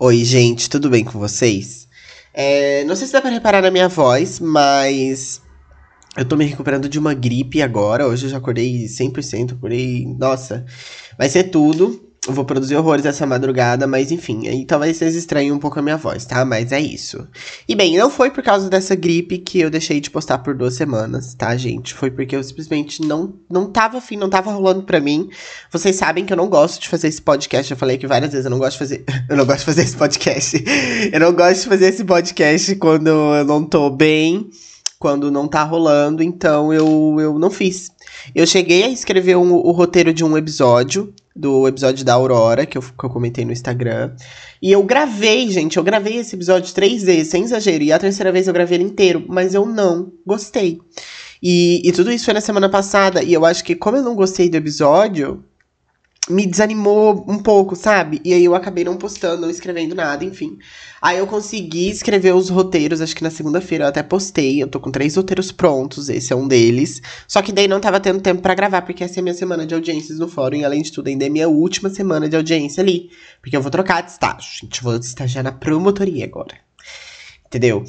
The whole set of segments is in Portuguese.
Oi, gente, tudo bem com vocês? É, não sei se dá pra reparar na minha voz, mas eu tô me recuperando de uma gripe agora. Hoje eu já acordei 100%, acordei. Nossa, vai ser tudo. Eu vou produzir horrores essa madrugada, mas enfim, aí talvez vocês estranhem um pouco a minha voz, tá? Mas é isso. E bem, não foi por causa dessa gripe que eu deixei de postar por duas semanas, tá, gente? Foi porque eu simplesmente não, não tava afim, não tava rolando pra mim. Vocês sabem que eu não gosto de fazer esse podcast, eu falei aqui várias vezes, eu não gosto de fazer. eu não gosto de fazer esse podcast. eu não gosto de fazer esse podcast quando eu não tô bem, quando não tá rolando, então eu, eu não fiz. Eu cheguei a escrever um, o roteiro de um episódio, do episódio da Aurora, que eu, que eu comentei no Instagram. E eu gravei, gente, eu gravei esse episódio três vezes, sem exagero. E a terceira vez eu gravei ele inteiro, mas eu não gostei. E, e tudo isso foi na semana passada. E eu acho que, como eu não gostei do episódio, me desanimou um pouco, sabe? E aí eu acabei não postando, não escrevendo nada, enfim. Aí eu consegui escrever os roteiros, acho que na segunda-feira eu até postei. Eu tô com três roteiros prontos, esse é um deles. Só que daí não tava tendo tempo para gravar, porque essa é a minha semana de audiências no fórum. E além de tudo, ainda é minha última semana de audiência ali. Porque eu vou trocar de estágio, gente. Vou estagiar na promotoria agora. Entendeu?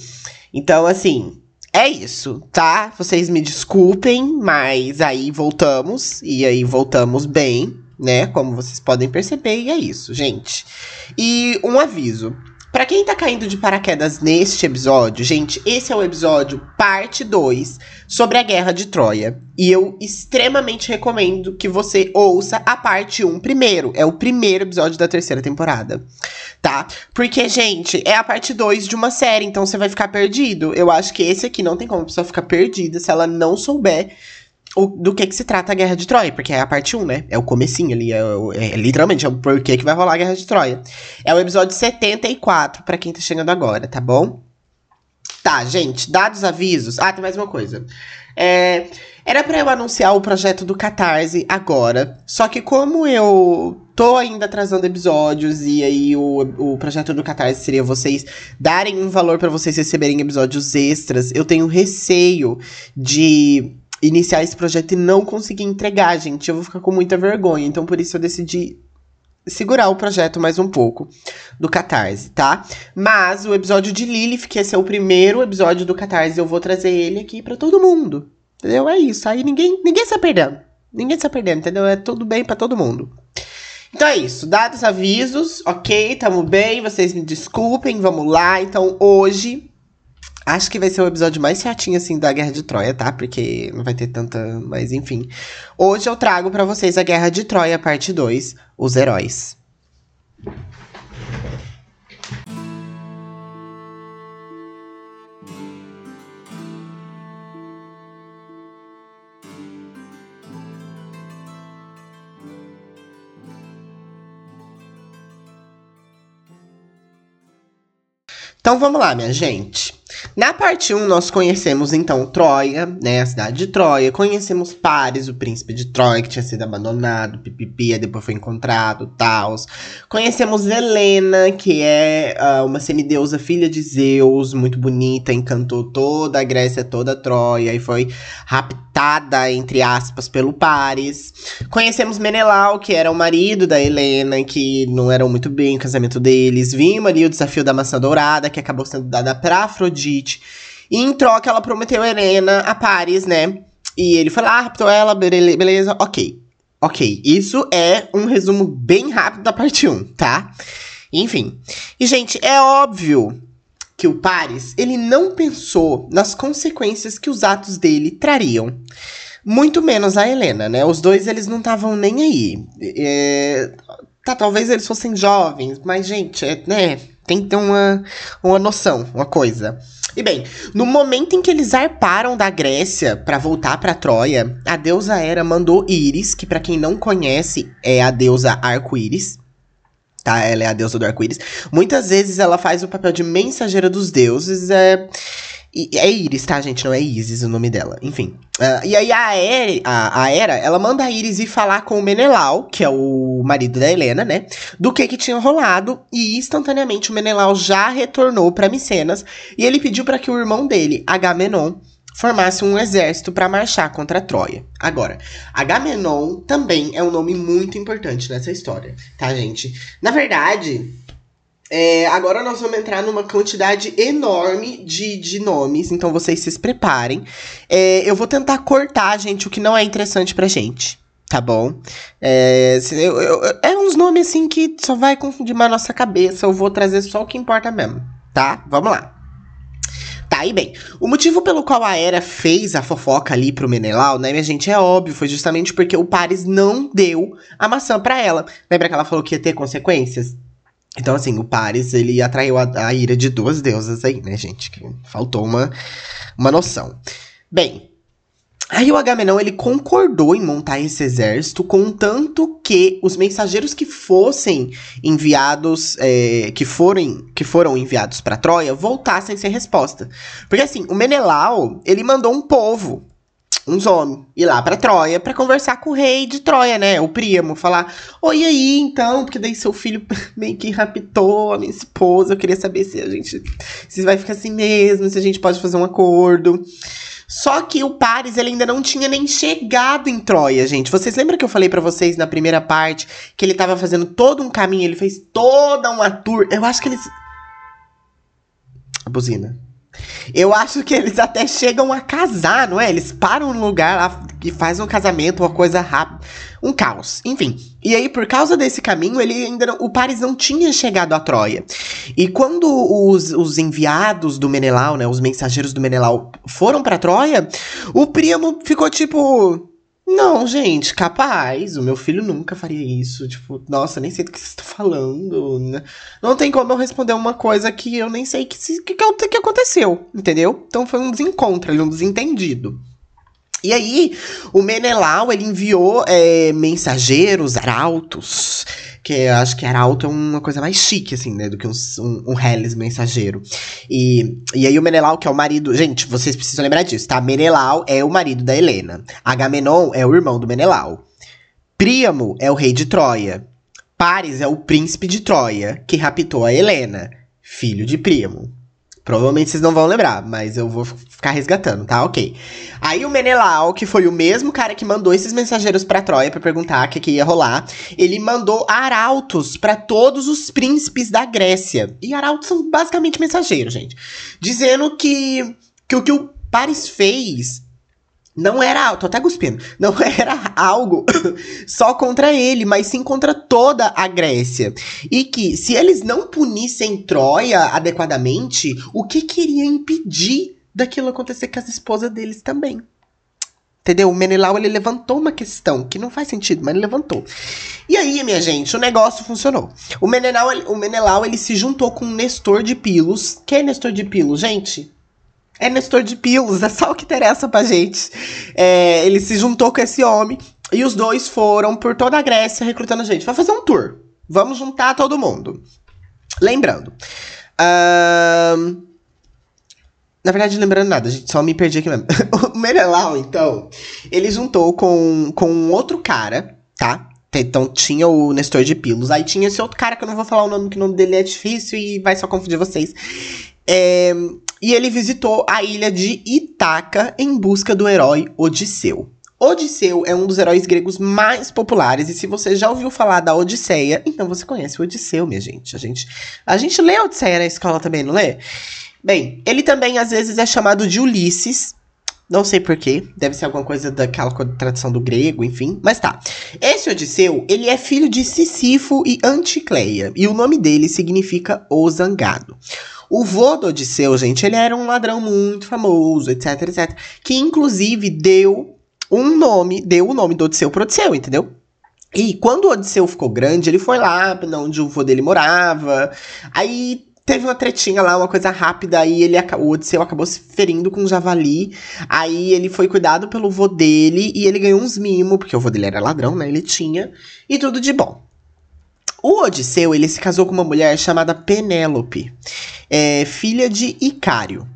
Então, assim, é isso, tá? Vocês me desculpem, mas aí voltamos. E aí voltamos bem né? Como vocês podem perceber, e é isso, gente. E um aviso. Para quem tá caindo de paraquedas neste episódio, gente, esse é o episódio parte 2 sobre a Guerra de Troia. E eu extremamente recomendo que você ouça a parte 1 primeiro. É o primeiro episódio da terceira temporada, tá? Porque, gente, é a parte 2 de uma série, então você vai ficar perdido. Eu acho que esse aqui não tem como a pessoa ficar perdida se ela não souber o, do que que se trata a Guerra de Troia, porque é a parte 1, né? É o comecinho ali, é, é, é literalmente é o porquê que vai rolar a Guerra de Troia. É o episódio 74, para quem tá chegando agora, tá bom? Tá, gente, dados avisos. Ah, tem mais uma coisa. É, era para eu anunciar o projeto do Catarse agora, só que como eu tô ainda atrasando episódios e aí o, o projeto do Catarse seria vocês darem um valor para vocês receberem episódios extras, eu tenho receio de iniciar esse projeto e não conseguir entregar, gente. Eu vou ficar com muita vergonha. Então, por isso, eu decidi segurar o projeto mais um pouco do Catarse, tá? Mas o episódio de Lilith, que esse é o primeiro episódio do Catarse, eu vou trazer ele aqui para todo mundo. Entendeu? É isso. Aí ninguém, ninguém está perdendo. Ninguém está perdendo, entendeu? É tudo bem para todo mundo. Então é isso, dados avisos, ok, tamo bem, vocês me desculpem, vamos lá. Então hoje Acho que vai ser o episódio mais chatinho, assim, da Guerra de Troia, tá? Porque não vai ter tanta. Mas enfim. Hoje eu trago para vocês a Guerra de Troia, parte 2, Os Heróis. Então vamos lá, minha gente. Na parte 1, nós conhecemos então Troia, né? A cidade de Troia. Conhecemos Paris, o príncipe de Troia, que tinha sido abandonado, pipipi, depois foi encontrado, tal. Conhecemos Helena, que é uh, uma semideusa filha de Zeus, muito bonita, encantou toda a Grécia, toda a Troia, e foi raptada, entre aspas, pelo Paris. Conhecemos Menelau, que era o marido da Helena, que não era muito bem o casamento deles. Vimos ali o desafio da maçã dourada, que acabou sendo dada pra Afrodite Afrodite. E em troca, ela prometeu Helena a Paris, né? E ele foi lá, raptou ela, beleza, ok. Ok, isso é um resumo bem rápido da parte 1, tá? Enfim. E, gente, é óbvio que o Paris, ele não pensou nas consequências que os atos dele trariam. Muito menos a Helena, né? Os dois, eles não estavam nem aí. É... Tá, talvez eles fossem jovens, mas, gente, é, né? Tem que ter uma, uma noção, uma coisa. E bem, no momento em que eles zarparam da Grécia para voltar para Troia, a deusa Hera mandou Íris, que para quem não conhece é a deusa Arco-Íris, tá? Ela é a deusa do arco-íris. Muitas vezes ela faz o papel de mensageira dos deuses, é é Iris, tá, gente? Não é Isis o nome dela. Enfim. Uh, e aí a, Era, a, a Era, ela manda a Iris ir falar com o Menelau, que é o marido da Helena, né? Do que que tinha rolado. E instantaneamente o Menelau já retornou para Micenas. E ele pediu para que o irmão dele, Agamenon, formasse um exército para marchar contra Troia. Agora, Agamenon também é um nome muito importante nessa história, tá, gente? Na verdade, É, agora nós vamos entrar numa quantidade enorme de, de nomes, então vocês se preparem. É, eu vou tentar cortar, gente, o que não é interessante pra gente. Tá bom? É, eu, eu, é uns nomes assim que só vai confundir mais a nossa cabeça. Eu vou trazer só o que importa mesmo, tá? Vamos lá. Tá, e bem, o motivo pelo qual a Era fez a fofoca ali pro Menelau, né, minha gente, é óbvio, foi justamente porque o Paris não deu a maçã para ela. Lembra que ela falou que ia ter consequências? Então, assim, o Paris, ele atraiu a, a ira de duas deusas aí, né, gente? Que faltou uma, uma noção. Bem, Aí o Agamenon ele concordou em montar esse exército, contanto que os mensageiros que fossem enviados, é, que, forem, que foram enviados para Troia, voltassem sem resposta. Porque assim, o Menelau ele mandou um povo uns homens ir lá para Troia para conversar com o rei de Troia, né? O Príamo, falar: Oi, aí, então, porque daí seu filho meio que raptou a minha esposa. Eu queria saber se a gente. Se vai ficar assim mesmo, se a gente pode fazer um acordo. Só que o Paris ele ainda não tinha nem chegado em Troia, gente. Vocês lembram que eu falei para vocês na primeira parte que ele tava fazendo todo um caminho, ele fez toda uma tour. Eu acho que eles. A buzina. Eu acho que eles até chegam a casar, não é? Eles param no lugar lá e fazem um casamento, uma coisa rápida. Um caos. Enfim. E aí, por causa desse caminho, ele ainda não, o Paris não tinha chegado a Troia. E quando os, os enviados do Menelau, né? Os mensageiros do Menelau foram para Troia, o primo ficou tipo. Não, gente, capaz. O meu filho nunca faria isso. Tipo, nossa, nem sei do que você está falando. Né? Não tem como eu responder uma coisa que eu nem sei que, que, que, que aconteceu, entendeu? Então foi um desencontro, um desentendido. E aí, o Menelau, ele enviou é, mensageiros, arautos, que eu acho que arauto é uma coisa mais chique, assim, né, do que um, um, um mensageiro. E, e aí o Menelau, que é o marido... Gente, vocês precisam lembrar disso, tá? Menelau é o marido da Helena. Agamenon é o irmão do Menelau. Príamo é o rei de Troia. Paris é o príncipe de Troia, que raptou a Helena, filho de Príamo. Provavelmente vocês não vão lembrar, mas eu vou ficar resgatando, tá? Ok. Aí o Menelau, que foi o mesmo cara que mandou esses mensageiros para Troia para perguntar o que, que ia rolar, ele mandou arautos para todos os príncipes da Grécia. E arautos são basicamente mensageiros, gente. Dizendo que, que o que o Paris fez não era, tô até cuspindo, não era algo só contra ele, mas sim contra toda a Grécia. E que se eles não punissem Troia adequadamente, o que queria impedir daquilo acontecer com as esposas deles também? Entendeu? O Menelau ele levantou uma questão que não faz sentido, mas ele levantou. E aí, minha gente, o negócio funcionou. O Menelau, o Menelau ele se juntou com Nestor de Pilos. Quem é Nestor de Pilos, gente? É Nestor de Pilos, é só o que interessa pra gente. É, ele se juntou com esse homem e os dois foram por toda a Grécia recrutando gente. Vai fazer um tour. Vamos juntar todo mundo. Lembrando. Uh, na verdade, lembrando nada, gente, só me perdi aqui mesmo. o Menelau, então, ele juntou com, com um outro cara, tá? Então tinha o Nestor de Pilos. Aí tinha esse outro cara que eu não vou falar o nome, que o nome dele é difícil e vai só confundir vocês. É, e ele visitou a ilha de Itaca em busca do herói Odisseu. Odisseu é um dos heróis gregos mais populares, e se você já ouviu falar da Odisseia, então você conhece o Odisseu, minha gente. A gente, a gente lê a Odisseia na escola também, não lê? Bem, ele também às vezes é chamado de Ulisses, não sei porquê, deve ser alguma coisa daquela tradição do grego, enfim, mas tá. Esse Odisseu, ele é filho de Sísifo e Anticleia, e o nome dele significa o zangado. O vô do Odisseu, gente, ele era um ladrão muito famoso, etc, etc. Que inclusive deu um nome, deu o nome do Odisseu pro Odisseu, entendeu? E quando o Odisseu ficou grande, ele foi lá onde o vô dele morava. Aí teve uma tretinha lá, uma coisa rápida, aí ele, o Odisseu acabou se ferindo com um javali. Aí ele foi cuidado pelo vô dele e ele ganhou uns mimos, porque o vô dele era ladrão, né? Ele tinha. E tudo de bom. O Odisseu, ele se casou com uma mulher chamada Penélope, é, filha de Icário.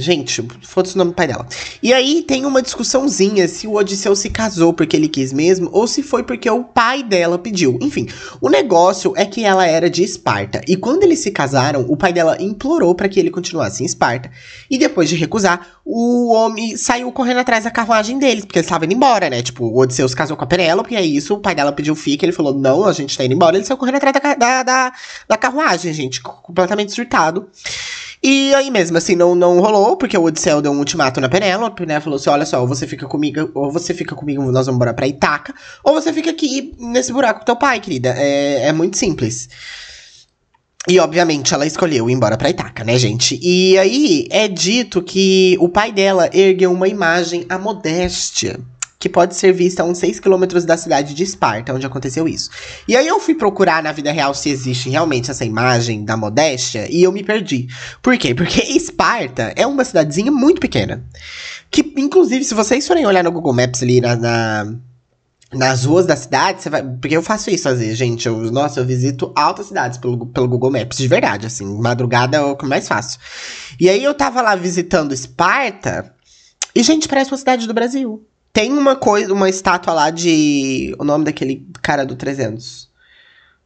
Gente, foda-se o nome do pai dela. E aí tem uma discussãozinha se o Odisseu se casou porque ele quis mesmo ou se foi porque o pai dela pediu. Enfim, o negócio é que ela era de Esparta. E quando eles se casaram, o pai dela implorou para que ele continuasse em Esparta. E depois de recusar, o homem saiu correndo atrás da carruagem deles, porque eles estavam indo embora, né? Tipo, o Odisseu se casou com a Penélope, e é isso, o pai dela pediu fica, ele falou, não, a gente tá indo embora. Ele saiu correndo atrás da, da, da, da carruagem, gente, completamente surtado. E aí mesmo, assim, não, não rolou, porque o Odisseu deu um ultimato na Penélope, né? Falou assim: olha só, ou você fica comigo, ou você fica comigo, nós vamos embora pra Itaca, ou você fica aqui nesse buraco com teu pai, querida. É, é muito simples. E, obviamente, ela escolheu ir embora pra Itaca, né, gente? E aí é dito que o pai dela ergueu uma imagem à modéstia que pode ser vista a uns 6 quilômetros da cidade de Esparta, onde aconteceu isso. E aí eu fui procurar na vida real se existe realmente essa imagem da modéstia e eu me perdi. Por quê? Porque Esparta é uma cidadezinha muito pequena. Que, inclusive, se vocês forem olhar no Google Maps ali na, na nas ruas da cidade, você vai. Porque eu faço isso às vezes, gente. Eu, nossa, eu visito altas cidades pelo, pelo Google Maps, de verdade, assim. Madrugada é o que mais faço. E aí eu tava lá visitando Esparta. E, gente, parece uma cidade do Brasil. Tem uma coisa, uma estátua lá de. O nome daquele cara do 300.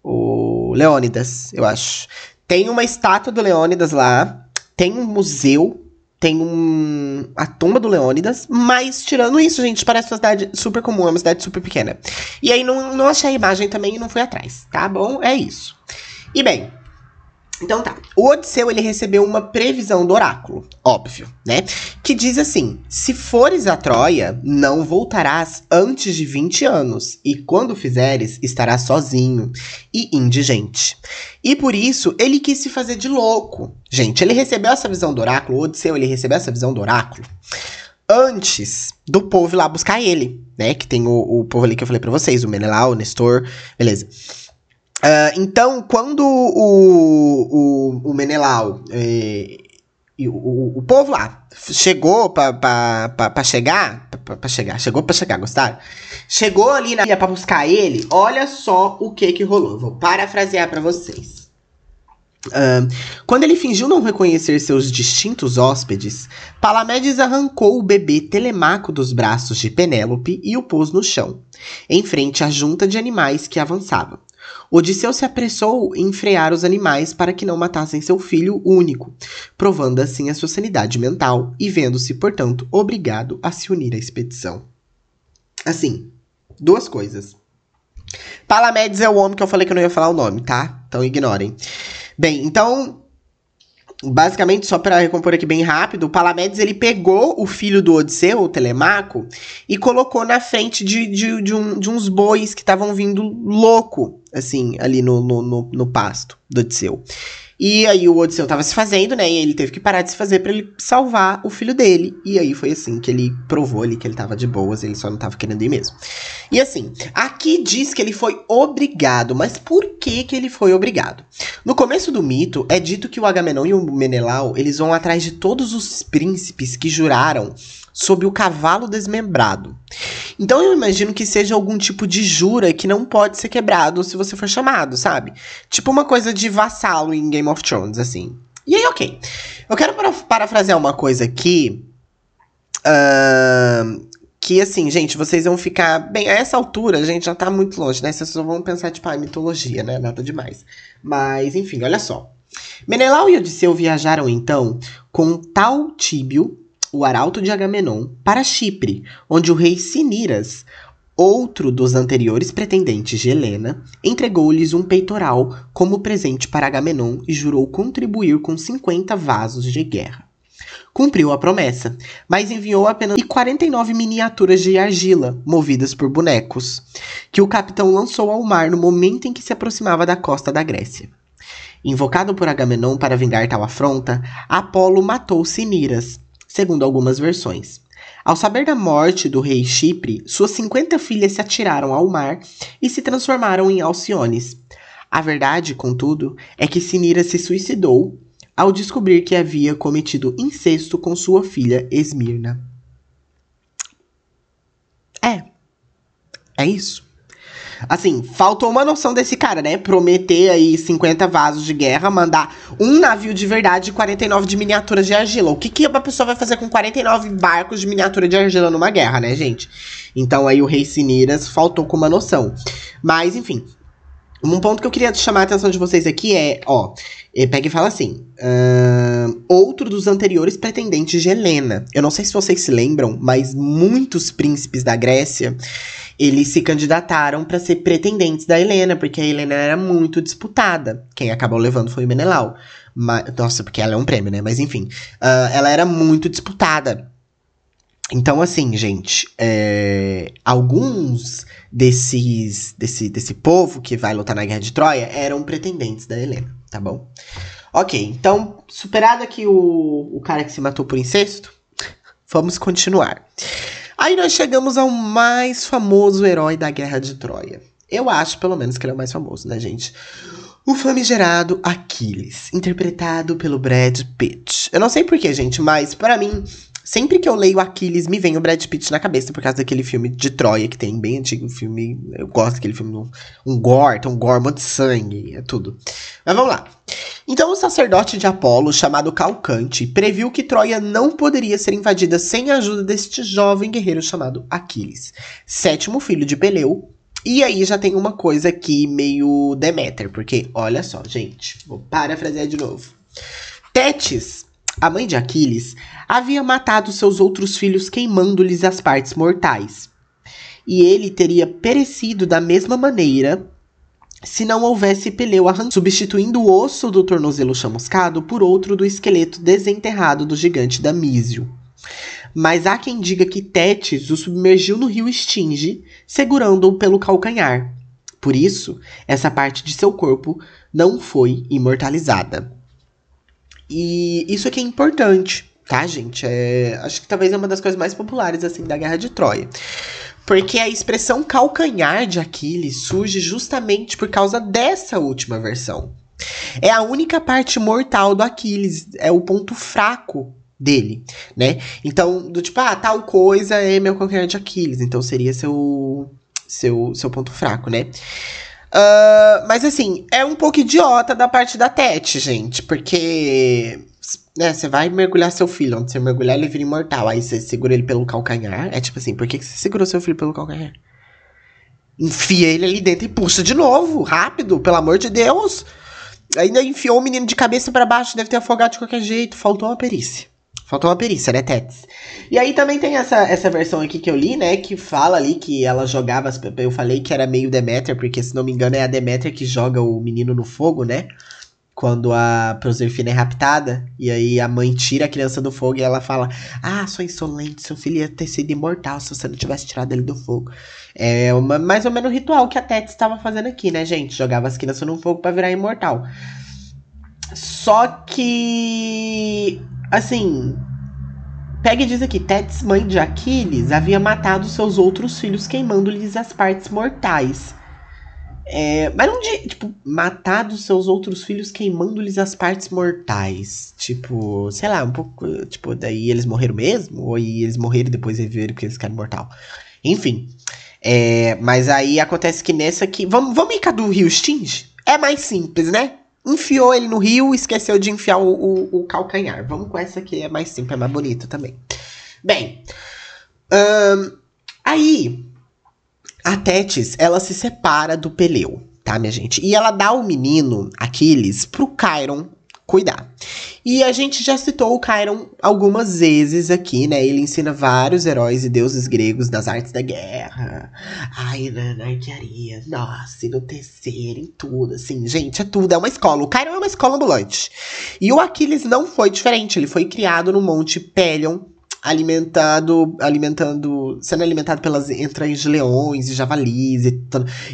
O Leônidas, eu acho. Tem uma estátua do Leônidas lá. Tem um museu. Tem um. A tumba do Leônidas. Mas, tirando isso, gente, parece uma cidade super comum. É uma cidade super pequena. E aí, não, não achei a imagem também e não fui atrás. Tá bom? É isso. E bem, então tá. O Odisseu ele recebeu uma previsão do oráculo, óbvio, né? Que diz assim: se fores a Troia, não voltarás antes de 20 anos, e quando fizeres, estarás sozinho e indigente. E por isso ele quis se fazer de louco. Gente, ele recebeu essa visão do oráculo, o Odisseu ele recebeu essa visão do oráculo antes do povo ir lá buscar ele, né? Que tem o, o povo ali que eu falei para vocês, o Menelau, o Nestor, beleza. Uh, então, quando o, o, o Menelau eh, e o, o, povo lá chegou para chegar, para chegar, chegou para chegar, gostaram? Chegou ali na ilha para buscar ele, olha só o que que rolou. Vou parafrasear para vocês. Uh, quando ele fingiu não reconhecer seus distintos hóspedes, Palamedes arrancou o bebê Telemaco dos braços de Penélope e o pôs no chão, em frente à junta de animais que avançava. Odisseu se apressou em frear os animais para que não matassem seu filho único, provando assim a sua sanidade mental e vendo-se, portanto, obrigado a se unir à expedição. Assim, duas coisas. Palamedes é o homem que eu falei que eu não ia falar o nome, tá? Então ignorem. Bem, então basicamente, só para recompor aqui bem rápido, o Palamedes ele pegou o filho do Odisseu, o Telemaco, e colocou na frente de, de, de, um, de uns bois que estavam vindo louco, assim, ali no, no, no, no pasto do Odisseu. E aí o Odisseu tava se fazendo, né? E ele teve que parar de se fazer para ele salvar o filho dele. E aí foi assim que ele provou ali que ele tava de boas, ele só não tava querendo ir mesmo. E assim, aqui diz que ele foi obrigado, mas por que que ele foi obrigado? No começo do mito, é dito que o Agamenon e o Menelau, eles vão atrás de todos os príncipes que juraram sob o cavalo desmembrado. Então eu imagino que seja algum tipo de jura que não pode ser quebrado se você for chamado, sabe? Tipo uma coisa de vassalo em Game of Thrones, assim. E aí, ok. Eu quero parafrasear uma coisa aqui. Uh, que assim, gente, vocês vão ficar. Bem, a essa altura a gente já tá muito longe, né? Vocês só vão pensar, tipo, ah, mitologia, né? Nada demais. Mas, enfim, olha só. Menelau e Odisseu viajaram então com tal Tíbio o arauto de Agamenon para Chipre, onde o rei Siniras, outro dos anteriores pretendentes de Helena, entregou-lhes um peitoral como presente para Agamenon e jurou contribuir com 50 vasos de guerra. Cumpriu a promessa, mas enviou apenas 49 miniaturas de argila, movidas por bonecos, que o capitão lançou ao mar no momento em que se aproximava da costa da Grécia. Invocado por Agamenon para vingar tal afronta, Apolo matou Siniras, segundo algumas versões. Ao saber da morte do rei Chipre, suas 50 filhas se atiraram ao mar e se transformaram em alciones. A verdade, contudo, é que Sinira se suicidou ao descobrir que havia cometido incesto com sua filha Esmirna. É. É isso. Assim, faltou uma noção desse cara, né? Prometer aí 50 vasos de guerra, mandar um navio de verdade e 49 de miniatura de argila. O que, que uma pessoa vai fazer com 49 barcos de miniatura de argila numa guerra, né, gente? Então aí o rei Siniras faltou com uma noção. Mas, enfim, um ponto que eu queria chamar a atenção de vocês aqui é, ó, ele pega e fala assim: uh, outro dos anteriores pretendentes de Helena. Eu não sei se vocês se lembram, mas muitos príncipes da Grécia eles se candidataram para ser pretendentes da Helena, porque a Helena era muito disputada. Quem acabou levando foi o Menelau. Mas, nossa, porque ela é um prêmio, né? Mas enfim, uh, ela era muito disputada. Então, assim, gente, é, alguns desses desse, desse povo que vai lutar na Guerra de Troia eram pretendentes da Helena, tá bom? Ok, então, superado aqui o, o cara que se matou por incesto, vamos continuar. Aí nós chegamos ao mais famoso herói da Guerra de Troia. Eu acho, pelo menos, que ele é o mais famoso, né, gente? O famigerado Aquiles, interpretado pelo Brad Pitt. Eu não sei porquê, gente, mas para mim Sempre que eu leio Aquiles, me vem o Brad Pitt na cabeça por causa daquele filme de Troia que tem, bem antigo filme. Eu gosto daquele filme, um, um gore, tem um gore, muito sangue, é tudo. Mas vamos lá. Então, o sacerdote de Apolo, chamado Calcante, previu que Troia não poderia ser invadida sem a ajuda deste jovem guerreiro chamado Aquiles, sétimo filho de Peleu. E aí já tem uma coisa aqui meio Deméter, porque olha só, gente, vou parafrasear de novo. Tétis a mãe de Aquiles, havia matado seus outros filhos queimando-lhes as partes mortais. E ele teria perecido da mesma maneira se não houvesse Peleu arrancado, substituindo o osso do tornozelo chamuscado por outro do esqueleto desenterrado do gigante Damísio. Mas há quem diga que Tétis o submergiu no rio Estinge, segurando-o pelo calcanhar. Por isso, essa parte de seu corpo não foi imortalizada. E isso aqui é importante, tá, gente? É, acho que talvez é uma das coisas mais populares, assim, da Guerra de Troia. Porque a expressão calcanhar de Aquiles surge justamente por causa dessa última versão. É a única parte mortal do Aquiles, é o ponto fraco dele, né? Então, do tipo, ah, tal coisa é meu calcanhar de Aquiles, então seria seu seu seu ponto fraco, né? Uh, mas assim, é um pouco idiota da parte da Tete, gente, porque né, você vai mergulhar seu filho, onde você mergulhar ele vira imortal, aí você segura ele pelo calcanhar. É tipo assim, por que você segurou seu filho pelo calcanhar? Enfia ele ali dentro e puxa de novo, rápido, pelo amor de Deus. Ainda enfiou o menino de cabeça para baixo, deve ter afogado de qualquer jeito, faltou uma perícia. Faltou uma perícia, né, Tets? E aí também tem essa, essa versão aqui que eu li, né? Que fala ali que ela jogava. Eu falei que era meio Demeter, porque se não me engano é a Demeter que joga o menino no fogo, né? Quando a Proserpina é raptada. E aí a mãe tira a criança do fogo e ela fala: Ah, sua insolente, seu filho ia ter sido imortal se você não tivesse tirado ele do fogo. É uma, mais ou menos o ritual que a Tets estava fazendo aqui, né, gente? Jogava as crianças no fogo para virar imortal. Só que Assim, Peg diz aqui: Tétis, mãe de Aquiles, havia matado seus outros filhos queimando-lhes as partes mortais. É, mas não de, tipo, matado seus outros filhos queimando-lhes as partes mortais. Tipo, sei lá, um pouco. Tipo, daí eles morreram mesmo? Ou eles morreram e depois reviveram porque eles ficaram mortal? Enfim. É, mas aí acontece que nessa aqui. Vamos, vamos ir do Rio Stinge? É mais simples, né? Enfiou ele no rio esqueceu de enfiar o, o, o, calcanhar. Vamos com essa que é mais simples, é mais bonita também. Bem, aí a Tétis, ela se separa do Peleu, tá, minha gente? E ela dá o menino, Aquiles, pro Chiron cuidar. E a gente já citou o Chiron algumas vezes aqui, né? Ele ensina vários heróis e deuses gregos das artes da guerra. Ai, na, na arquearia, nossa, e no terceiro, em tudo, assim. Gente, é tudo, é uma escola. O Chiron é uma escola ambulante. E o Aquiles não foi diferente. Ele foi criado no Monte Pelion, alimentado, alimentando, sendo alimentado pelas entranhas de leões e javalis e,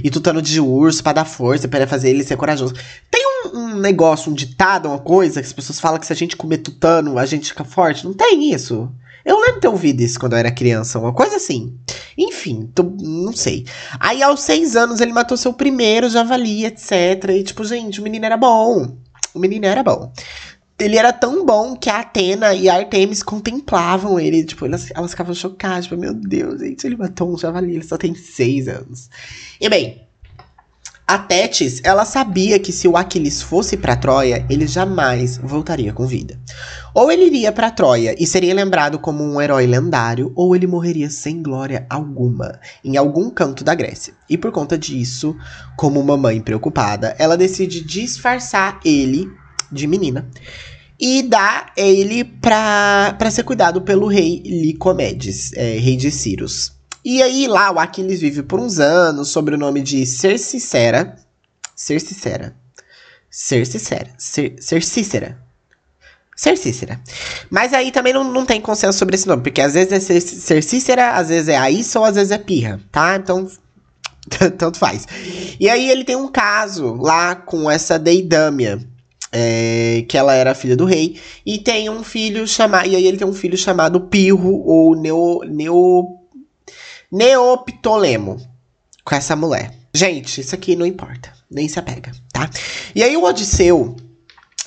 e tutano de urso para dar força, para fazer ele ser corajoso. Tem um, um, negócio, um ditado, uma coisa que as pessoas falam que se a gente comer tutano, a gente fica forte. Não tem isso. Eu lembro de ter ouvido isso quando eu era criança, uma coisa assim. Enfim, tô, não sei. Aí aos seis anos ele matou seu primeiro javali, etc. E tipo, gente, o menino era bom. O menino era bom ele era tão bom que a Atena e a Artemis contemplavam ele. Tipo, elas, elas ficavam chocadas. Tipo, meu Deus, gente, ele matou um javali, ele só tem seis anos. E bem, A Tétis, ela sabia que se o Aquiles fosse para Troia, ele jamais voltaria com vida. Ou ele iria para Troia e seria lembrado como um herói lendário, ou ele morreria sem glória alguma em algum canto da Grécia. E por conta disso, como uma mãe preocupada, ela decide disfarçar ele de menina e dá ele para ser cuidado pelo rei Licomedes, é, rei de Círios. E aí lá o Aquiles vive por uns anos sob o nome de Ser Cícera. Ser Cícera. Ser Cícera. Ser, Ser Cícera. Ser Cícera. Mas aí também não, não tem consenso sobre esse nome, porque às vezes é Cícera, às vezes é Aissa ou às vezes é Pirra, tá? Então, tanto faz. E aí ele tem um caso lá com essa Deidâmia, é, que ela era filha do rei, e tem um filho chamado. E aí ele tem um filho chamado Pirro, ou Neo, Neo Neoptolemo com essa mulher. Gente, isso aqui não importa, nem se apega, tá? E aí o Odisseu,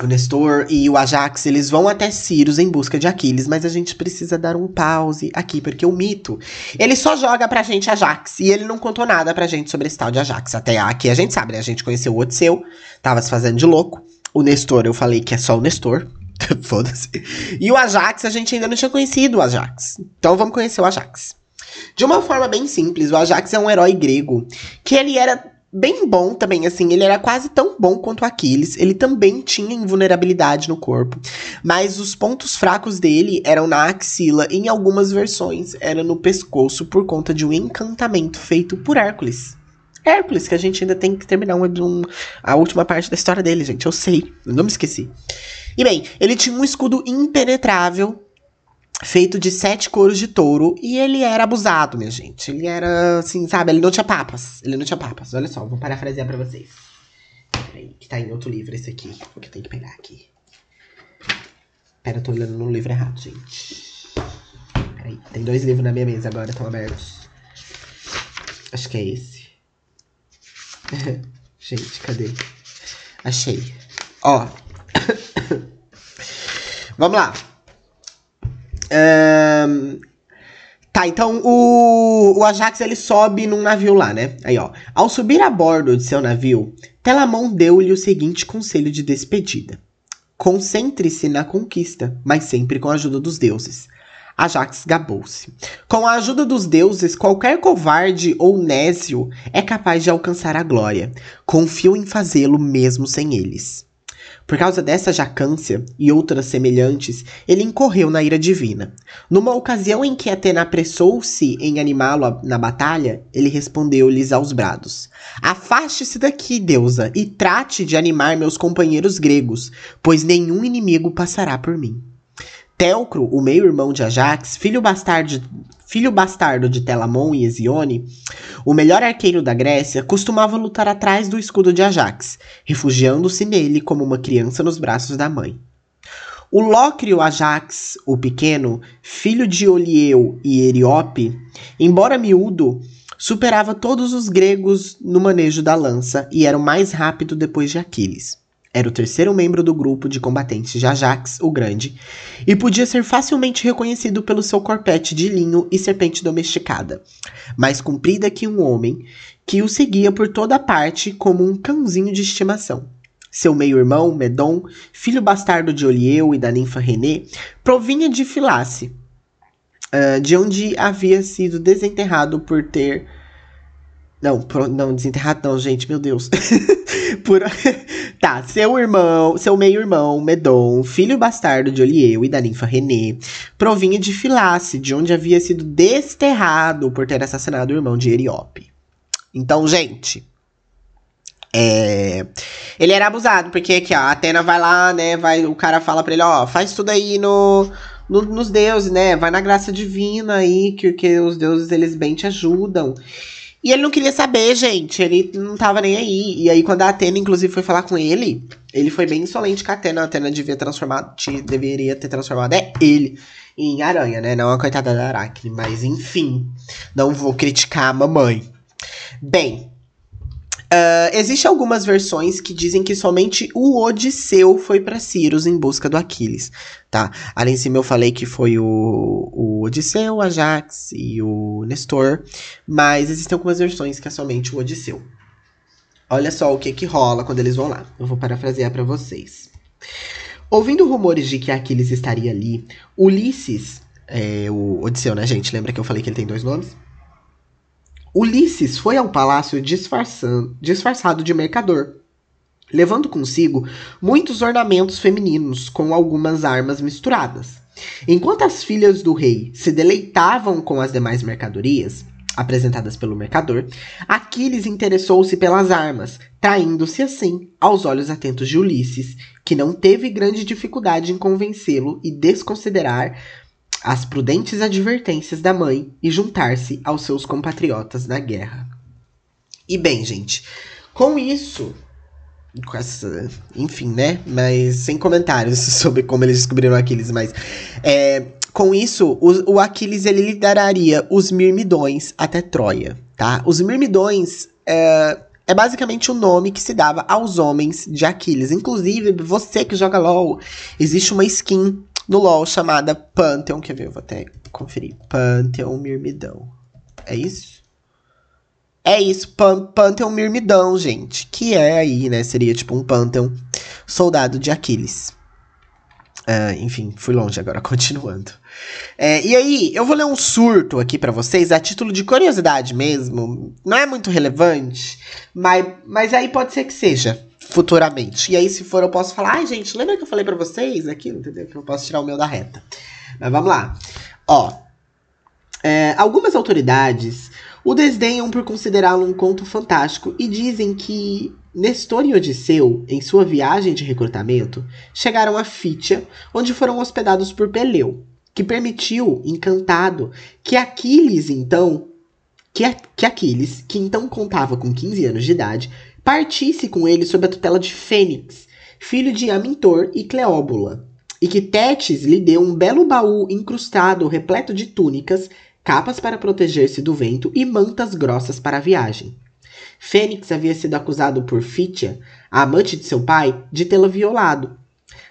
o Nestor e o Ajax, eles vão até Círios em busca de Aquiles, mas a gente precisa dar um pause aqui, porque o mito, ele só joga pra gente Ajax, e ele não contou nada pra gente sobre esse tal de Ajax. Até aqui a gente sabe, né? A gente conheceu o Odisseu, tava se fazendo de louco. O Nestor, eu falei que é só o Nestor, foda-se. E o Ajax, a gente ainda não tinha conhecido o Ajax. Então vamos conhecer o Ajax. De uma forma bem simples, o Ajax é um herói grego que ele era bem bom também, assim, ele era quase tão bom quanto Aquiles, ele também tinha invulnerabilidade no corpo, mas os pontos fracos dele eram na axila em algumas versões era no pescoço por conta de um encantamento feito por Hércules. Hércules, que a gente ainda tem que terminar um, um, a última parte da história dele, gente, eu sei, eu não me esqueci. E bem, ele tinha um escudo impenetrável feito de sete couros de touro e ele era abusado, minha gente. Ele era assim, sabe? Ele não tinha papas. Ele não tinha papas. Olha só, vou parafrasear pra vocês. Peraí, que tá em outro livro esse aqui. Que eu tenho que pegar aqui. Pera, eu tô olhando no livro errado, gente. Peraí, tem dois livros na minha mesa agora, estão abertos. Acho que é esse. gente, cadê? Achei. Ó. Vamos lá. Um, tá, então o, o Ajax ele sobe num navio lá, né? Aí, ó. Ao subir a bordo de seu navio, Telamon deu-lhe o seguinte conselho de despedida: Concentre-se na conquista, mas sempre com a ajuda dos deuses. Ajax gabou-se. Com a ajuda dos deuses, qualquer covarde ou nésio é capaz de alcançar a glória. Confio em fazê-lo mesmo sem eles. Por causa dessa jacância e outras semelhantes, ele incorreu na ira divina. Numa ocasião em que Atena apressou-se em animá-lo na batalha, ele respondeu-lhes aos brados: Afaste-se daqui, deusa, e trate de animar meus companheiros gregos, pois nenhum inimigo passará por mim. Teucro, o meio-irmão de Ajax, filho bastardo, filho bastardo de Telamon e Hesione, o melhor arqueiro da Grécia, costumava lutar atrás do escudo de Ajax, refugiando-se nele como uma criança nos braços da mãe. O Lócrio Ajax, o pequeno, filho de Olieu e Eriope, embora miúdo, superava todos os gregos no manejo da lança e era o mais rápido depois de Aquiles. Era o terceiro membro do grupo de combatentes de Ajax, o Grande, e podia ser facilmente reconhecido pelo seu corpete de linho e serpente domesticada, mais comprida que um homem, que o seguia por toda parte como um cãozinho de estimação. Seu meio-irmão, Medon, filho bastardo de Olieu e da ninfa René, provinha de Filace, uh, de onde havia sido desenterrado por ter não, não, desenterrado não, gente, meu Deus. Por... tá, seu irmão, seu meio-irmão, Medon, filho bastardo de Olieu e da ninfa René, provinha de Filace, de onde havia sido desterrado por ter assassinado o irmão de Eriope. Então, gente, é... Ele era abusado, porque aqui, ó, a Atena vai lá, né, vai, o cara fala pra ele, ó, faz tudo aí no, no, nos deuses, né, vai na graça divina aí, que, que os deuses, eles bem te ajudam. E ele não queria saber, gente. Ele não tava nem aí. E aí, quando a Atena, inclusive, foi falar com ele, ele foi bem insolente com a Atena. A Atena devia transformar, te, deveria ter transformado é ele em aranha, né? Não a coitada da Aracne. Mas enfim, não vou criticar a mamãe. Bem, Uh, Existem algumas versões que dizem que somente o Odisseu foi para Círios em busca do Aquiles, tá? Ali em cima eu falei que foi o, o Odisseu, Ajax e o Nestor, mas existem algumas versões que é somente o Odisseu. olha só o que que rola quando eles vão lá. Eu vou parafrasear para vocês. Ouvindo rumores de que Aquiles estaria ali, Ulisses, é, o Odisseu, né, gente? Lembra que eu falei que ele tem dois nomes? Ulisses foi ao palácio disfarçado de mercador, levando consigo muitos ornamentos femininos com algumas armas misturadas. Enquanto as filhas do rei se deleitavam com as demais mercadorias apresentadas pelo mercador, Aquiles interessou-se pelas armas, traindo-se assim aos olhos atentos de Ulisses, que não teve grande dificuldade em convencê-lo e desconsiderar as prudentes advertências da mãe e juntar-se aos seus compatriotas na guerra. E bem, gente, com isso, com essa, enfim, né? Mas sem comentários sobre como eles descobriram Aquiles, mas é, com isso, o, o, Aquiles ele lideraria os Mirmidões até Troia, tá? Os Mirmidões é, é basicamente o nome que se dava aos homens de Aquiles. Inclusive, você que joga LoL, existe uma skin no LoL chamada Pantheon. Quer ver? Eu vou até conferir. Pantheon Mirmidão. É isso? É isso, Pan Pantheon Mirmidão, gente. Que é aí, né? Seria tipo um Pantheon soldado de Aquiles. Uh, enfim, fui longe agora, continuando. É, e aí, eu vou ler um surto aqui para vocês, a título de curiosidade mesmo. Não é muito relevante, mas, mas aí pode ser que seja futuramente. E aí, se for, eu posso falar, ai, gente, lembra que eu falei para vocês aquilo, entendeu? Que eu posso tirar o meu da reta. Mas vamos lá. Ó, é, algumas autoridades o desdenham por considerá-lo um conto fantástico e dizem que Nestor e Odisseu, em sua viagem de recrutamento, chegaram a Fítia, onde foram hospedados por Peleu, que permitiu, encantado, que Aquiles, então, que, que Aquiles, que então contava com 15 anos de idade, partisse com ele sob a tutela de Fênix, filho de Amintor e Cleóbula, e que Tétis lhe deu um belo baú incrustado repleto de túnicas, capas para proteger-se do vento e mantas grossas para a viagem. Fênix havia sido acusado por Fítia, a amante de seu pai, de tê-la violado.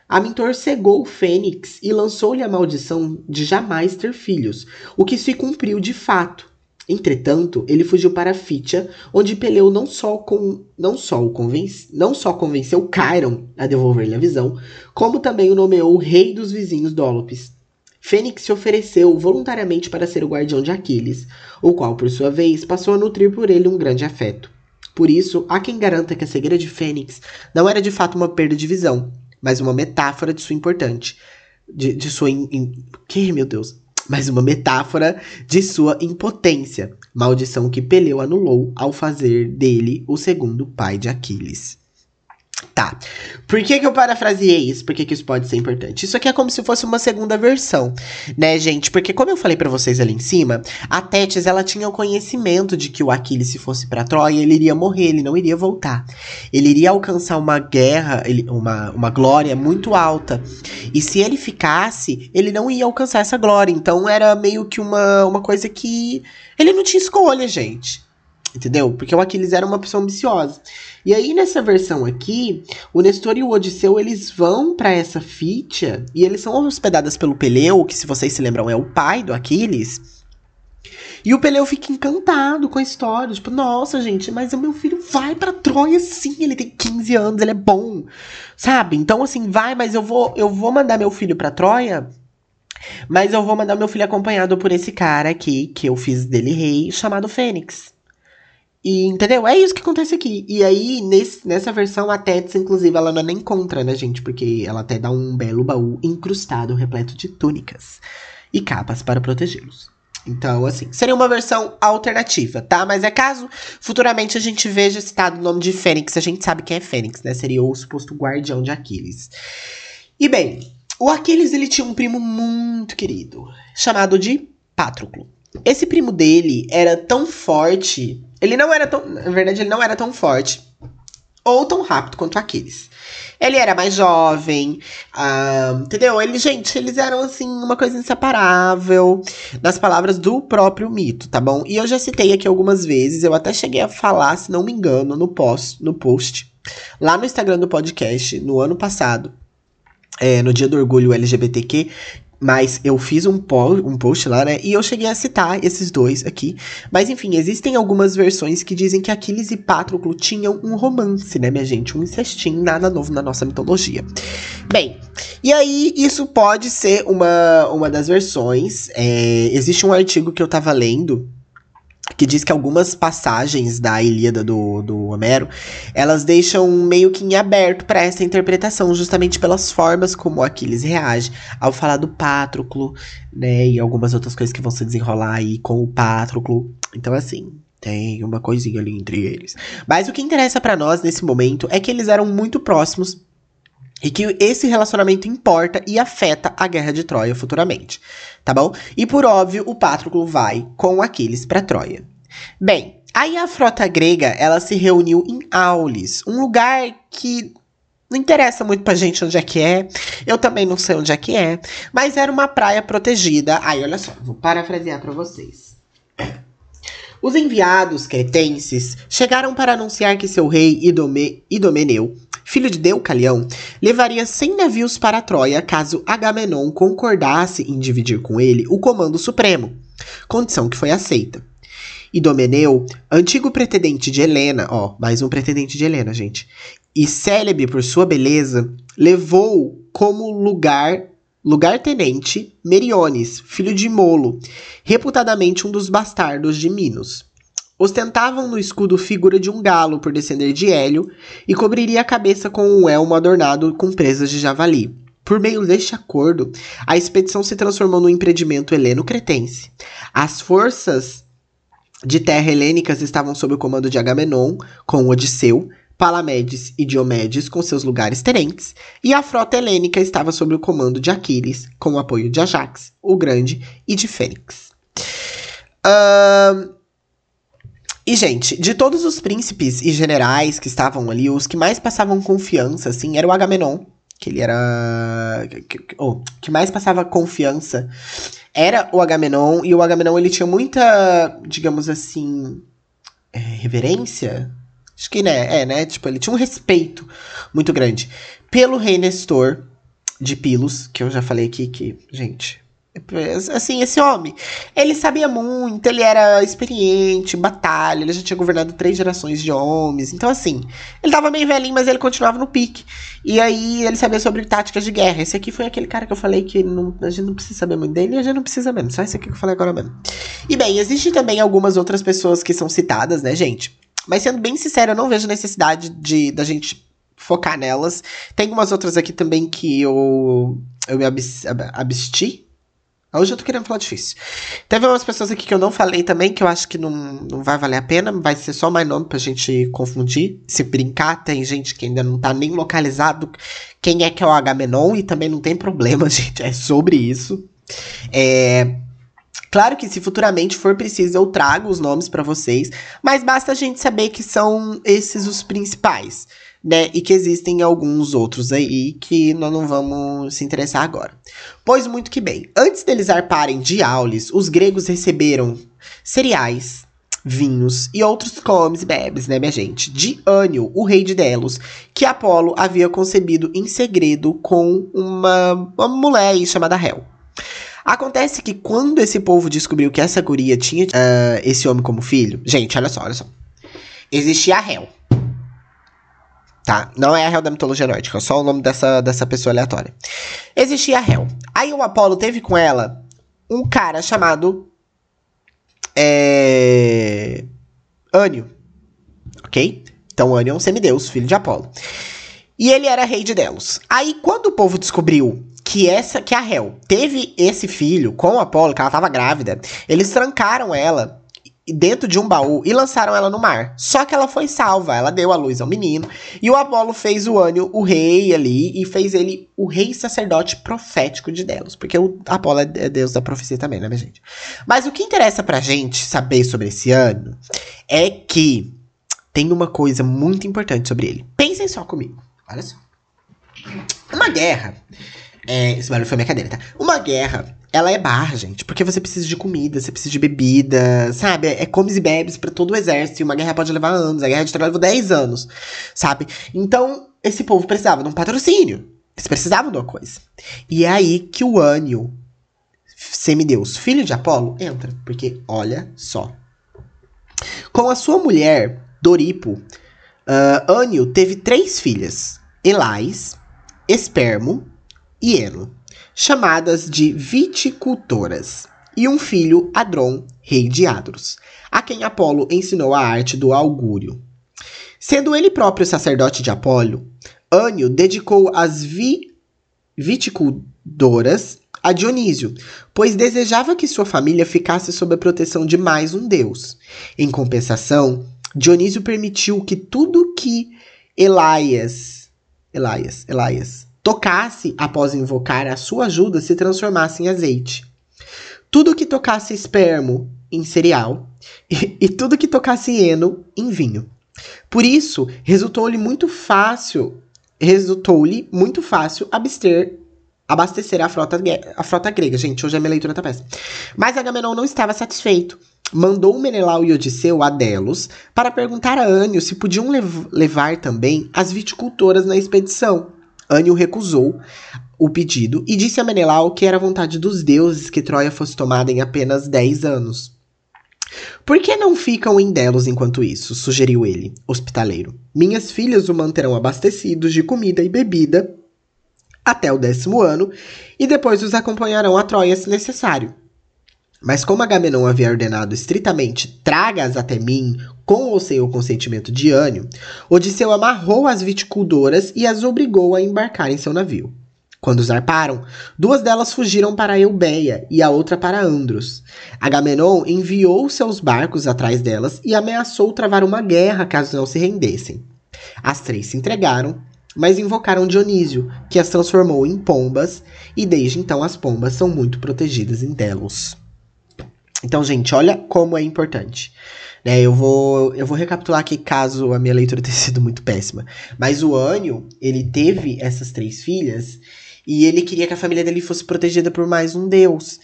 Amintor cegou Fênix e lançou-lhe a maldição de jamais ter filhos, o que se cumpriu de fato. Entretanto, ele fugiu para Fítia, onde Peleu não só, com, não só, o convence, não só convenceu Chiron a devolver-lhe a visão, como também o nomeou rei dos vizinhos Dólopes. Fênix se ofereceu voluntariamente para ser o guardião de Aquiles, o qual, por sua vez, passou a nutrir por ele um grande afeto. Por isso, há quem garanta que a cegueira de Fênix não era de fato uma perda de visão, mas uma metáfora de sua importante. De, de sua. In, in, que, meu Deus? Mas uma metáfora de sua impotência, maldição que Peleu anulou ao fazer dele o segundo pai de Aquiles. Tá. Por que, que eu parafraseei isso? Por que, que isso pode ser importante? Isso aqui é como se fosse uma segunda versão, né, gente? Porque como eu falei para vocês ali em cima, a Tétis, ela tinha o conhecimento de que o Aquiles, se fosse para Troia, ele iria morrer, ele não iria voltar. Ele iria alcançar uma guerra, ele, uma, uma glória muito alta. E se ele ficasse, ele não ia alcançar essa glória. Então era meio que uma, uma coisa que ele não tinha escolha, gente. Entendeu? Porque o Aquiles era uma pessoa ambiciosa. E aí, nessa versão aqui, o Nestor e o Odisseu, eles vão para essa Fítia e eles são hospedadas pelo Peleu, que se vocês se lembram é o pai do Aquiles. E o Peleu fica encantado com a história. Tipo, nossa, gente, mas o meu filho vai pra Troia sim. Ele tem 15 anos, ele é bom. Sabe? Então, assim, vai, mas eu vou, eu vou mandar meu filho pra Troia. Mas eu vou mandar meu filho acompanhado por esse cara aqui, que eu fiz dele rei, chamado Fênix. E, entendeu? É isso que acontece aqui. E aí, nesse, nessa versão, a Tets, inclusive, ela não é nem contra, né, gente? Porque ela até dá um belo baú incrustado, repleto de túnicas e capas para protegê-los. Então, assim, seria uma versão alternativa, tá? Mas é caso futuramente a gente veja citado o nome de Fênix, a gente sabe quem é Fênix, né? Seria o suposto guardião de Aquiles. E bem, o Aquiles ele tinha um primo muito querido, chamado de Patroclo. Esse primo dele era tão forte ele não era tão. Na verdade, ele não era tão forte ou tão rápido quanto Aquiles. Ele era mais jovem, uh, entendeu? Ele, gente, eles eram assim, uma coisa inseparável, nas palavras do próprio mito, tá bom? E eu já citei aqui algumas vezes, eu até cheguei a falar, se não me engano, no post, no post, lá no Instagram do podcast, no ano passado, é, no dia do orgulho LGBTQ, Mas eu fiz um, po um post lá, né? E eu cheguei a citar esses dois aqui. Mas enfim, existem algumas versões que dizem que Aquiles e Patroclo tinham um romance, né, minha gente? Um incestinho, nada novo na nossa mitologia. Bem, e aí isso pode ser uma, uma das versões. É, existe um artigo que eu tava lendo que diz que algumas passagens da Ilíada do, do Homero, elas deixam meio que em aberto para essa interpretação, justamente pelas formas como Aquiles reage ao falar do Patroclo, né, e algumas outras coisas que vão se desenrolar aí com o Patroclo. Então, assim, tem uma coisinha ali entre eles. Mas o que interessa para nós nesse momento é que eles eram muito próximos e que esse relacionamento importa e afeta a guerra de Troia futuramente, tá bom? E por óbvio, o Patroclo vai com Aquiles para Troia. Bem, aí a frota grega, ela se reuniu em Aulis, um lugar que não interessa muito pra gente onde é que é. Eu também não sei onde é que é, mas era uma praia protegida. Aí, olha só, vou parafrasear para vocês. Os enviados cretenses chegaram para anunciar que seu rei Idome, Idomeneu filho de Deucalião, levaria 100 navios para Troia caso Agamenon concordasse em dividir com ele o comando supremo, condição que foi aceita. Idomeneu, antigo pretendente de Helena, ó, mais um pretendente de Helena, gente, e célebre por sua beleza, levou como lugar lugar-tenente Meriones, filho de Molo, reputadamente um dos bastardos de Minos. Ostentavam no escudo figura de um galo por descender de Hélio e cobriria a cabeça com um elmo adornado com presas de javali. Por meio deste acordo, a expedição se transformou no empreendimento heleno-cretense. As forças de terra helênicas estavam sob o comando de Agamenon, com Odisseu, Palamedes e Diomedes com seus lugares tenentes, e a frota helênica estava sob o comando de Aquiles, com o apoio de Ajax, o Grande, e de Fênix. Uh, e, gente, de todos os príncipes e generais que estavam ali, os que mais passavam confiança, assim, era o Agamenon. Que ele era. Que, oh, que mais passava confiança era o Agamenon. E o Agamenon, ele tinha muita, digamos assim. É, reverência? Acho que, né? É, né? Tipo, ele tinha um respeito muito grande pelo rei Nestor de Pilos, que eu já falei aqui que, gente, Assim, esse homem, ele sabia muito, ele era experiente batalha, ele já tinha governado três gerações de homens. Então, assim, ele tava meio velhinho, mas ele continuava no pique. E aí ele sabia sobre táticas de guerra. Esse aqui foi aquele cara que eu falei que não, a gente não precisa saber muito dele e a gente não precisa mesmo. Só esse aqui que eu falei agora mesmo. E bem, existem também algumas outras pessoas que são citadas, né, gente? Mas sendo bem sincero, eu não vejo necessidade de da gente focar nelas. Tem umas outras aqui também que eu, eu me absti Hoje eu tô querendo falar difícil. Teve umas pessoas aqui que eu não falei também, que eu acho que não, não vai valer a pena. Vai ser só mais nome pra gente confundir. Se brincar, tem gente que ainda não tá nem localizado quem é que é o Agamenon. E também não tem problema, gente. É sobre isso. É... Claro que se futuramente for preciso, eu trago os nomes para vocês. Mas basta a gente saber que são esses os principais né? E que existem alguns outros aí que nós não vamos se interessar agora. Pois muito que bem, antes deles arparem de Aulis, os gregos receberam cereais, vinhos e outros comes e bebes, né, minha gente? De Ânio, o rei de Delos, que Apolo havia concebido em segredo com uma, uma mulher aí chamada Hel. Acontece que quando esse povo descobriu que essa guria tinha uh, esse homem como filho, gente, olha só, olha só. Existia a Hel, tá? Não é a Hel da mitologia nórdica, é só o nome dessa, dessa pessoa aleatória. Existia a Hel. Aí o Apolo teve com ela um cara chamado. É. Ânio. Ok? Então Ânio é um semideus, filho de Apolo. E ele era rei de Delos. Aí quando o povo descobriu que essa que a Hel teve esse filho com o Apolo, que ela tava grávida, eles trancaram ela dentro de um baú e lançaram ela no mar. Só que ela foi salva, ela deu a luz ao menino. E o Apolo fez o Ânio o rei ali e fez ele o rei sacerdote profético de Delos. Porque o Apolo é deus da profecia também, né, minha gente? Mas o que interessa pra gente saber sobre esse ano é que tem uma coisa muito importante sobre ele. Pensem só comigo. Olha só. Uma guerra. É, esse barulho foi minha cadeira, tá? Uma guerra ela é barra, gente, porque você precisa de comida, você precisa de bebida, sabe? É, é comes e bebes para todo o exército. E uma guerra pode levar anos. A guerra de Troia levou 10 anos, sabe? Então, esse povo precisava de um patrocínio. Eles precisavam de uma coisa. E é aí que o Anio semideus, filho de Apolo? Entra, porque olha só. Com a sua mulher, Doripo, uh, Ânio teve três filhas, Elais, Espermo e Eno, chamadas de viticultoras, e um filho, Adron, rei de Adros, a quem Apolo ensinou a arte do augúrio. Sendo ele próprio sacerdote de Apolo, Ânio dedicou as vi viticultoras a Dionísio, pois desejava que sua família ficasse sob a proteção de mais um deus. Em compensação, Dionísio permitiu que tudo que Elias, Elias, Elias tocasse após invocar a sua ajuda se transformasse em azeite. Tudo que tocasse espermo em cereal e, e tudo que tocasse heno em vinho. Por isso, resultou-lhe muito fácil, resultou-lhe muito fácil abster abastecer a frota, a frota grega. Gente, hoje a minha leitura tá péssima. Mas Agamenon não estava satisfeito. Mandou Menelau e Odisseu a Delos para perguntar a Ânio se podiam lev levar também as viticultoras na expedição. Ânio recusou o pedido e disse a Menelau que era vontade dos deuses que Troia fosse tomada em apenas 10 anos. Por que não ficam em Delos enquanto isso? sugeriu ele, hospitaleiro. Minhas filhas o manterão abastecidos de comida e bebida até o décimo ano, e depois os acompanharão a Troia se necessário. Mas como Agamenon havia ordenado estritamente traga-as até mim, com ou sem o consentimento de Ânio, Odisseu amarrou as viticultoras e as obrigou a embarcar em seu navio. Quando zarparam, duas delas fugiram para Eubeia e a outra para Andros. Agamenon enviou seus barcos atrás delas e ameaçou travar uma guerra caso não se rendessem. As três se entregaram mas invocaram Dionísio, que as transformou em pombas, e desde então as pombas são muito protegidas em Delos. Então, gente, olha como é importante. Né, eu, vou, eu vou recapitular aqui caso a minha leitura tenha sido muito péssima. Mas o Anio, ele teve essas três filhas e ele queria que a família dele fosse protegida por mais um deus.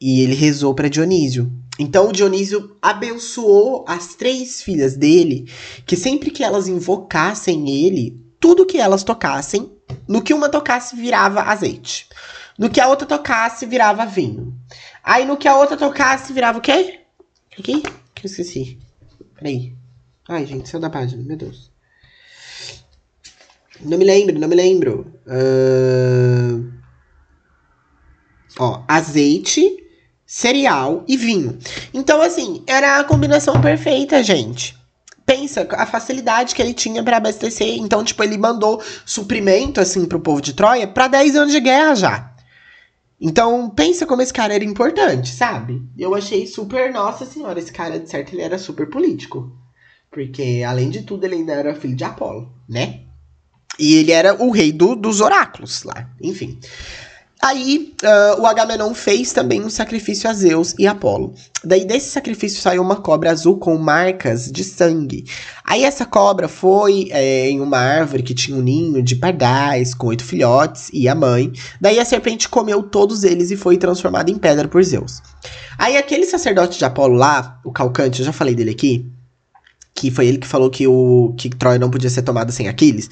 E ele rezou para Dionísio. Então o Dionísio abençoou as três filhas dele, que sempre que elas invocassem ele, tudo que elas tocassem, no que uma tocasse virava azeite. No que a outra tocasse virava vinho. Aí no que a outra tocasse virava o quê? Aqui? Que eu esqueci. Peraí. Ai, gente, saiu da página, meu Deus. Não me lembro, não me lembro. Uh... Ó, azeite, cereal e vinho. Então, assim, era a combinação perfeita, gente pensa a facilidade que ele tinha para abastecer. Então, tipo, ele mandou suprimento, assim, pro povo de Troia para 10 anos de guerra já. Então, pensa como esse cara era importante, sabe? Eu achei super, nossa senhora, esse cara, de certo, ele era super político. Porque, além de tudo, ele ainda era filho de Apolo, né? E ele era o rei do, dos oráculos lá, enfim. Aí uh, o Agamenon fez também um sacrifício a Zeus e Apolo. Daí desse sacrifício saiu uma cobra azul com marcas de sangue. Aí essa cobra foi é, em uma árvore que tinha um ninho de pardais com oito filhotes e a mãe. Daí a serpente comeu todos eles e foi transformada em pedra por Zeus. Aí aquele sacerdote de Apolo lá, o Calcante, eu já falei dele aqui, que foi ele que falou que o que Troia não podia ser tomada sem Aquiles.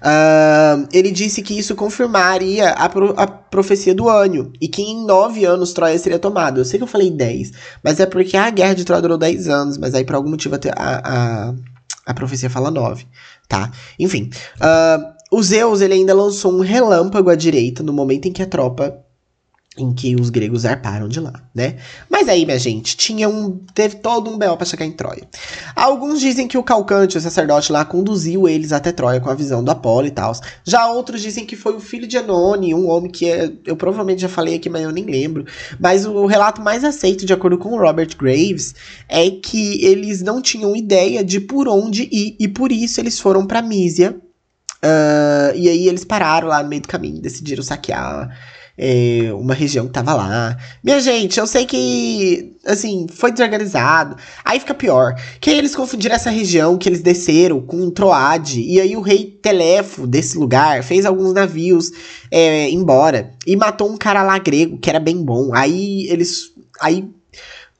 Uh, ele disse que isso confirmaria a, pro, a profecia do Ânio e que em nove anos Troia seria tomada. Eu sei que eu falei dez, mas é porque a guerra de Troia durou dez anos, mas aí por algum motivo a, a, a profecia fala nove, tá? Enfim, uh, o Zeus ele ainda lançou um relâmpago à direita no momento em que a tropa em que os gregos zarparam de lá, né? Mas aí, minha gente, tinha um teve todo um BO para chegar em Troia. Alguns dizem que o Calcante, o sacerdote lá, conduziu eles até Troia com a visão do Apolo e tal. Já outros dizem que foi o filho de Enone, um homem que é, eu provavelmente já falei aqui, mas eu nem lembro. Mas o relato mais aceito, de acordo com Robert Graves, é que eles não tinham ideia de por onde ir e por isso eles foram para Mísia. Uh, e aí eles pararam lá no meio do caminho, decidiram saquear é, uma região que tava lá. Minha gente, eu sei que, assim, foi desorganizado. Aí fica pior. Que aí eles confundiram essa região que eles desceram com Troade. E aí o rei Telefo desse lugar fez alguns navios é, embora. E matou um cara lá grego que era bem bom. Aí eles. Aí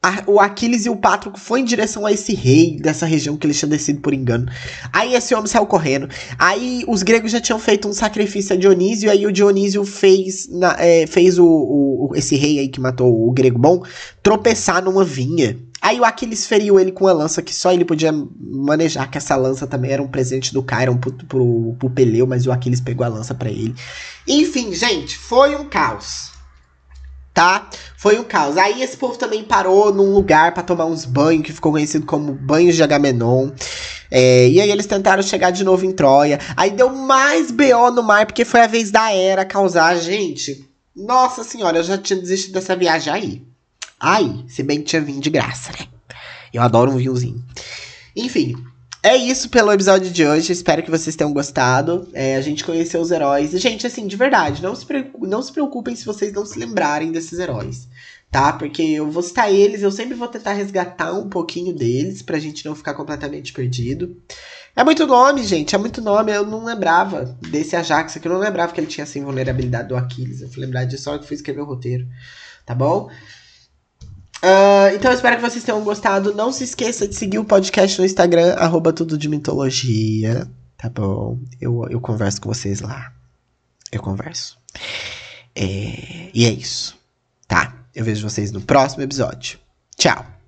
a, o Aquiles e o Pátroco foi em direção a esse rei dessa região que eles tinham descido por engano. Aí esse homem saiu correndo. Aí os gregos já tinham feito um sacrifício a Dionísio. Aí o Dionísio fez, na, é, fez o, o, esse rei aí que matou o grego bom tropeçar numa vinha. Aí o Aquiles feriu ele com uma lança que só ele podia manejar, que essa lança também era um presente do Chiron pro, pro, pro Peleu, mas o Aquiles pegou a lança para ele. Enfim, gente, foi um caos. Tá? Foi um caos. Aí esse povo também parou num lugar para tomar uns banhos, que ficou conhecido como banhos de Agamenon. É, e aí eles tentaram chegar de novo em Troia. Aí deu mais BO no mar, porque foi a vez da Era causar. Gente, nossa senhora, eu já tinha desistido dessa viagem aí. Ai, se bem que tinha vinho de graça, né? Eu adoro um vinhozinho. Enfim, é isso pelo episódio de hoje. Espero que vocês tenham gostado. É, a gente conheceu os heróis. Gente, assim, de verdade, não se, não se preocupem se vocês não se lembrarem desses heróis. Tá? Porque eu vou citar eles, eu sempre vou tentar resgatar um pouquinho deles pra gente não ficar completamente perdido. É muito nome, gente, é muito nome. Eu não lembrava desse Ajax aqui, eu não lembrava que ele tinha essa invulnerabilidade do Aquiles. Eu fui lembrar disso só que fui escrever o roteiro. Tá bom? Uh, então eu espero que vocês tenham gostado. Não se esqueça de seguir o podcast no Instagram, arroba tudo de mitologia. Tá bom? Eu, eu converso com vocês lá. Eu converso. É, e é isso. Tá? Eu vejo vocês no próximo episódio. Tchau!